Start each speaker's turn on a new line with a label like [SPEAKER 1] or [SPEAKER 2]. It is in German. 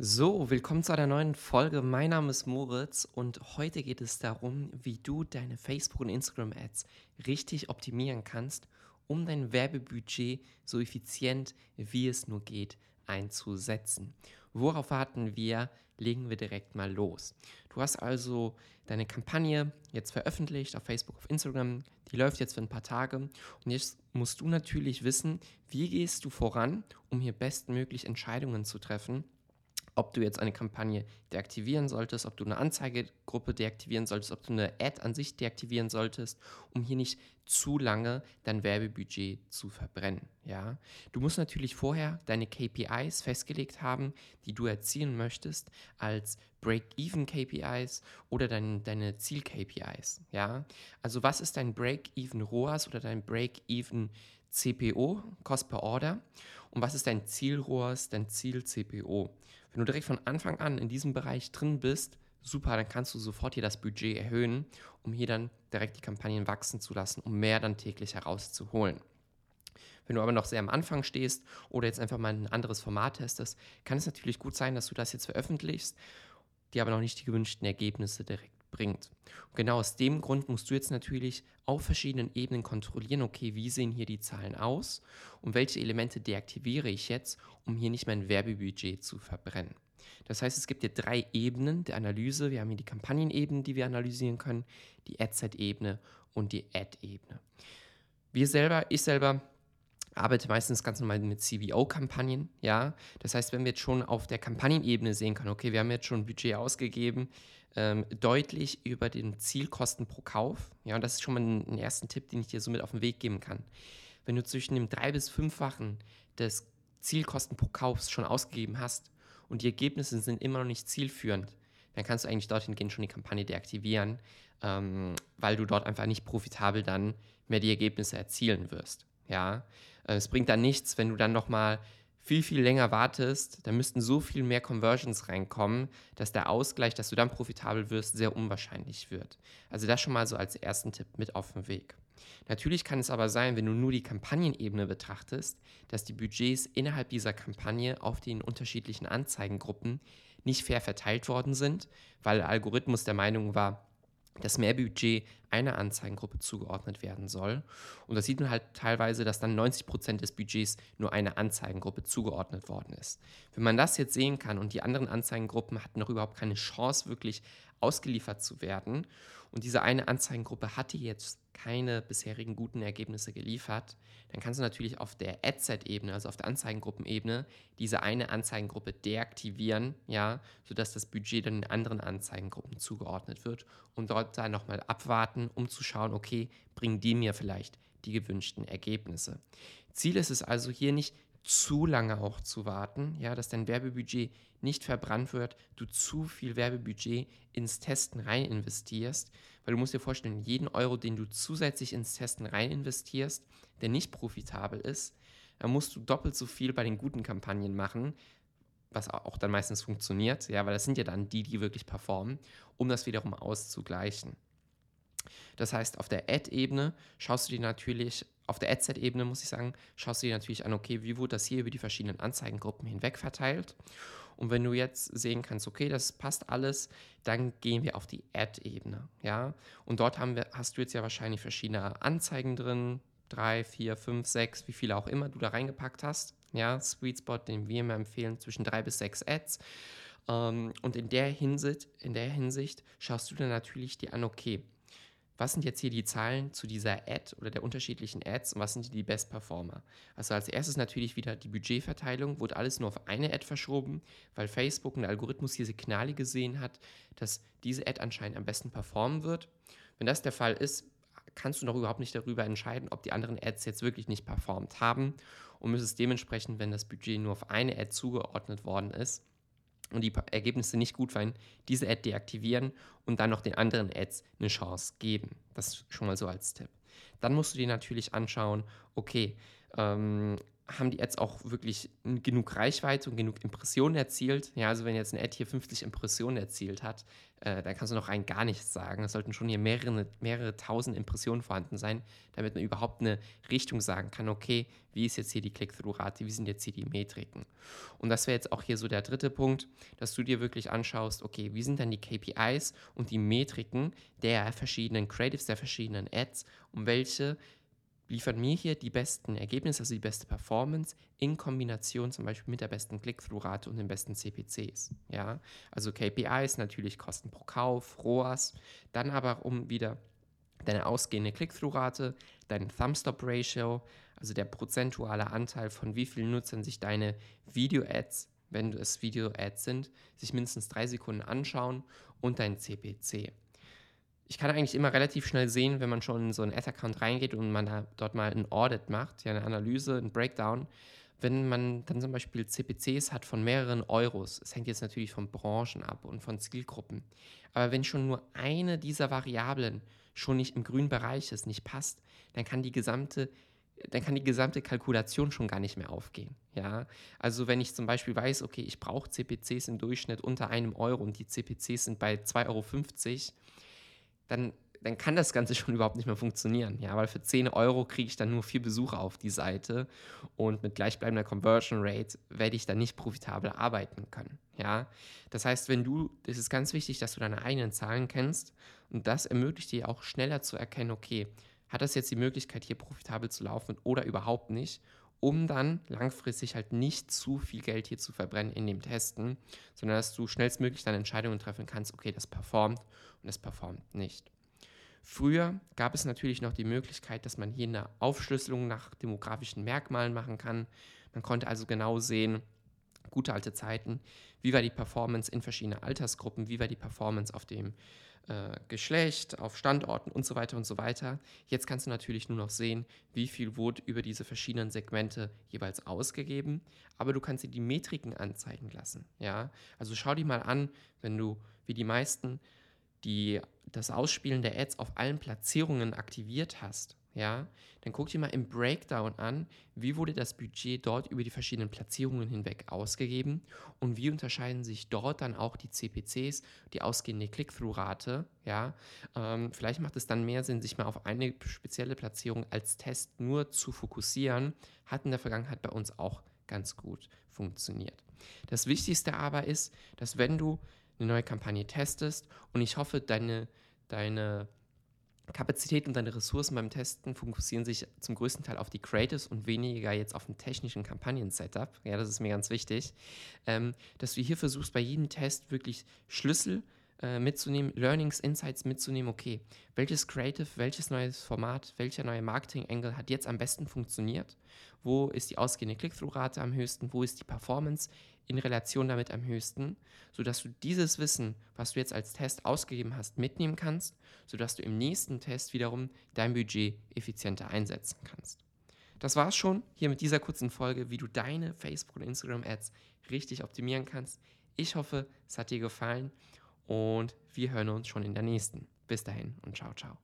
[SPEAKER 1] So, willkommen zu einer neuen Folge. Mein Name ist Moritz und heute geht es darum, wie du deine Facebook- und Instagram-Ads richtig optimieren kannst, um dein Werbebudget so effizient wie es nur geht einzusetzen. Worauf warten wir? Legen wir direkt mal los. Du hast also deine Kampagne jetzt veröffentlicht auf Facebook, auf Instagram. Die läuft jetzt für ein paar Tage. Und jetzt musst du natürlich wissen, wie gehst du voran, um hier bestmöglich Entscheidungen zu treffen ob du jetzt eine Kampagne deaktivieren solltest, ob du eine Anzeigegruppe deaktivieren solltest, ob du eine Ad an sich deaktivieren solltest, um hier nicht zu lange dein Werbebudget zu verbrennen. Ja? Du musst natürlich vorher deine KPIs festgelegt haben, die du erzielen möchtest, als Break-Even-KPIs oder dein, deine Ziel-KPIs. Ja? Also was ist dein Break-Even ROAS oder dein Break-Even CPO, Cost per Order? Und was ist dein Ziel ROAS, dein Ziel CPO? Wenn du direkt von Anfang an in diesem Bereich drin bist, super, dann kannst du sofort hier das Budget erhöhen, um hier dann direkt die Kampagnen wachsen zu lassen, um mehr dann täglich herauszuholen. Wenn du aber noch sehr am Anfang stehst oder jetzt einfach mal ein anderes Format testest, kann es natürlich gut sein, dass du das jetzt veröffentlichst, dir aber noch nicht die gewünschten Ergebnisse direkt bringt. Und genau aus dem Grund musst du jetzt natürlich auf verschiedenen Ebenen kontrollieren, okay, wie sehen hier die Zahlen aus und welche Elemente deaktiviere ich jetzt, um hier nicht mein Werbebudget zu verbrennen. Das heißt, es gibt hier drei Ebenen der Analyse. Wir haben hier die Kampagnenebene, die wir analysieren können, die Ad-Set-Ebene und die Ad-Ebene. Wir selber, ich selber arbeite meistens ganz normal mit CVO-Kampagnen, ja. Das heißt, wenn wir jetzt schon auf der Kampagnenebene sehen können, okay, wir haben jetzt schon ein Budget ausgegeben, ähm, deutlich über den Zielkosten pro Kauf. Ja, und das ist schon mal ein, ein ersten Tipp, den ich dir so mit auf den Weg geben kann. Wenn du zwischen dem drei- bis fünffachen des Zielkosten pro Kauf schon ausgegeben hast und die Ergebnisse sind immer noch nicht zielführend, dann kannst du eigentlich dorthin gehen, schon die Kampagne deaktivieren, ähm, weil du dort einfach nicht profitabel dann mehr die Ergebnisse erzielen wirst. Ja, es bringt dann nichts, wenn du dann nochmal viel, viel länger wartest, dann müssten so viel mehr Conversions reinkommen, dass der Ausgleich, dass du dann profitabel wirst, sehr unwahrscheinlich wird. Also das schon mal so als ersten Tipp mit auf den Weg. Natürlich kann es aber sein, wenn du nur die Kampagnenebene betrachtest, dass die Budgets innerhalb dieser Kampagne auf den unterschiedlichen Anzeigengruppen nicht fair verteilt worden sind, weil der Algorithmus der Meinung war, dass mehr Budget einer Anzeigengruppe zugeordnet werden soll. Und das sieht man halt teilweise, dass dann 90 Prozent des Budgets nur einer Anzeigengruppe zugeordnet worden ist. Wenn man das jetzt sehen kann und die anderen Anzeigengruppen hatten noch überhaupt keine Chance, wirklich ausgeliefert zu werden, und diese eine Anzeigengruppe hatte jetzt keine bisherigen guten Ergebnisse geliefert, dann kannst du natürlich auf der Adset-Ebene, also auf der Anzeigengruppenebene, diese eine Anzeigengruppe deaktivieren, ja, sodass das Budget dann den anderen Anzeigengruppen zugeordnet wird und dort dann nochmal abwarten, um zu schauen, okay, bringen die mir vielleicht die gewünschten Ergebnisse. Ziel ist es also hier nicht zu lange auch zu warten, ja, dass dein Werbebudget nicht verbrannt wird, du zu viel Werbebudget ins Testen rein investierst, weil du musst dir vorstellen, jeden Euro, den du zusätzlich ins Testen rein investierst, der nicht profitabel ist, dann musst du doppelt so viel bei den guten Kampagnen machen, was auch dann meistens funktioniert, ja, weil das sind ja dann die, die wirklich performen, um das wiederum auszugleichen. Das heißt, auf der Ad-Ebene schaust du dir natürlich auf der Adset-Ebene, muss ich sagen, schaust du dir natürlich an, okay, wie wurde das hier über die verschiedenen Anzeigengruppen hinweg verteilt? Und wenn du jetzt sehen kannst, okay, das passt alles, dann gehen wir auf die Ad-Ebene, ja? Und dort haben wir, hast du jetzt ja wahrscheinlich verschiedene Anzeigen drin, drei, vier, fünf, sechs, wie viele auch immer du da reingepackt hast, ja? Sweet Spot, den wir immer empfehlen, zwischen drei bis sechs Ads. Ähm, und in der Hinsicht, in der Hinsicht schaust du dann natürlich dir an, okay, was sind jetzt hier die Zahlen zu dieser Ad oder der unterschiedlichen Ads und was sind die Best Performer? Also als erstes natürlich wieder die Budgetverteilung, wurde alles nur auf eine Ad verschoben, weil Facebook der Algorithmus hier Signale gesehen hat, dass diese Ad anscheinend am besten performen wird. Wenn das der Fall ist, kannst du noch überhaupt nicht darüber entscheiden, ob die anderen Ads jetzt wirklich nicht performt haben und müsstest dementsprechend, wenn das Budget nur auf eine Ad zugeordnet worden ist, und die Ergebnisse nicht gut waren, diese Ad deaktivieren und dann noch den anderen Ads eine Chance geben. Das schon mal so als Tipp. Dann musst du dir natürlich anschauen, okay, ähm, haben die Ads auch wirklich genug Reichweite und genug Impressionen erzielt. Ja, also wenn jetzt eine Ad hier 50 Impressionen erzielt hat, äh, dann kannst du noch rein gar nichts sagen. Es sollten schon hier mehrere, mehrere tausend Impressionen vorhanden sein, damit man überhaupt eine Richtung sagen kann, okay, wie ist jetzt hier die Click-Through-Rate, wie sind jetzt hier die Metriken. Und das wäre jetzt auch hier so der dritte Punkt, dass du dir wirklich anschaust, okay, wie sind dann die KPIs und die Metriken der verschiedenen Creatives, der verschiedenen Ads, um welche liefert mir hier die besten Ergebnisse, also die beste Performance in Kombination zum Beispiel mit der besten Click-Through-Rate und den besten CPCs. Ja, also KPIs natürlich Kosten pro Kauf, ROAS, dann aber um wieder deine ausgehende Click-Through-Rate, dein Thumb-Stop-Ratio, also der prozentuale Anteil von wie vielen Nutzern sich deine Video-Ads, wenn es Video-Ads sind, sich mindestens drei Sekunden anschauen und dein CPC ich kann eigentlich immer relativ schnell sehen, wenn man schon in so einen Ad-Account reingeht und man da dort mal ein Audit macht, ja eine Analyse, ein Breakdown, wenn man dann zum Beispiel CPCs hat von mehreren Euros, es hängt jetzt natürlich von Branchen ab und von Zielgruppen, aber wenn schon nur eine dieser Variablen schon nicht im grünen Bereich ist, nicht passt, dann kann die gesamte dann kann die gesamte Kalkulation schon gar nicht mehr aufgehen. Ja? Also wenn ich zum Beispiel weiß, okay, ich brauche CPCs im Durchschnitt unter einem Euro und die CPCs sind bei 2,50 Euro, dann, dann kann das Ganze schon überhaupt nicht mehr funktionieren. Ja, weil für 10 Euro kriege ich dann nur vier Besucher auf die Seite und mit gleichbleibender Conversion Rate werde ich dann nicht profitabel arbeiten können. Ja, das heißt, wenn du, es ist ganz wichtig, dass du deine eigenen Zahlen kennst und das ermöglicht dir auch schneller zu erkennen, okay, hat das jetzt die Möglichkeit, hier profitabel zu laufen oder überhaupt nicht, um dann langfristig halt nicht zu viel Geld hier zu verbrennen in dem Testen, sondern dass du schnellstmöglich dann Entscheidungen treffen kannst, okay, das performt und es performt nicht. Früher gab es natürlich noch die Möglichkeit, dass man hier eine Aufschlüsselung nach demografischen Merkmalen machen kann. Man konnte also genau sehen, gute alte Zeiten, wie war die Performance in verschiedenen Altersgruppen, wie war die Performance auf dem äh, Geschlecht, auf Standorten und so weiter und so weiter. Jetzt kannst du natürlich nur noch sehen, wie viel wurde über diese verschiedenen Segmente jeweils ausgegeben, aber du kannst dir die Metriken anzeigen lassen. Ja? Also schau dir mal an, wenn du wie die meisten die, das Ausspielen der Ads auf allen Platzierungen aktiviert hast, ja, dann guck dir mal im Breakdown an, wie wurde das Budget dort über die verschiedenen Platzierungen hinweg ausgegeben und wie unterscheiden sich dort dann auch die CPCs, die ausgehende Click-Through-Rate, ja. Ähm, vielleicht macht es dann mehr Sinn, sich mal auf eine spezielle Platzierung als Test nur zu fokussieren, hat in der Vergangenheit bei uns auch ganz gut funktioniert. Das Wichtigste aber ist, dass wenn du eine neue Kampagne testest und ich hoffe, deine, deine Kapazität und deine Ressourcen beim Testen fokussieren sich zum größten Teil auf die Creatives und weniger jetzt auf den technischen Kampagnen-Setup. Ja, das ist mir ganz wichtig. Ähm, dass du hier versuchst, bei jedem Test wirklich Schlüssel äh, mitzunehmen, Learnings, Insights mitzunehmen. Okay, welches Creative, welches neues Format, welcher neue Marketing-Angle hat jetzt am besten funktioniert? Wo ist die ausgehende Click-Through-Rate am höchsten? Wo ist die Performance in Relation damit am höchsten, sodass du dieses Wissen, was du jetzt als Test ausgegeben hast, mitnehmen kannst, sodass du im nächsten Test wiederum dein Budget effizienter einsetzen kannst. Das war's schon hier mit dieser kurzen Folge, wie du deine Facebook- und Instagram-Ads richtig optimieren kannst. Ich hoffe, es hat dir gefallen und wir hören uns schon in der nächsten. Bis dahin und ciao, ciao.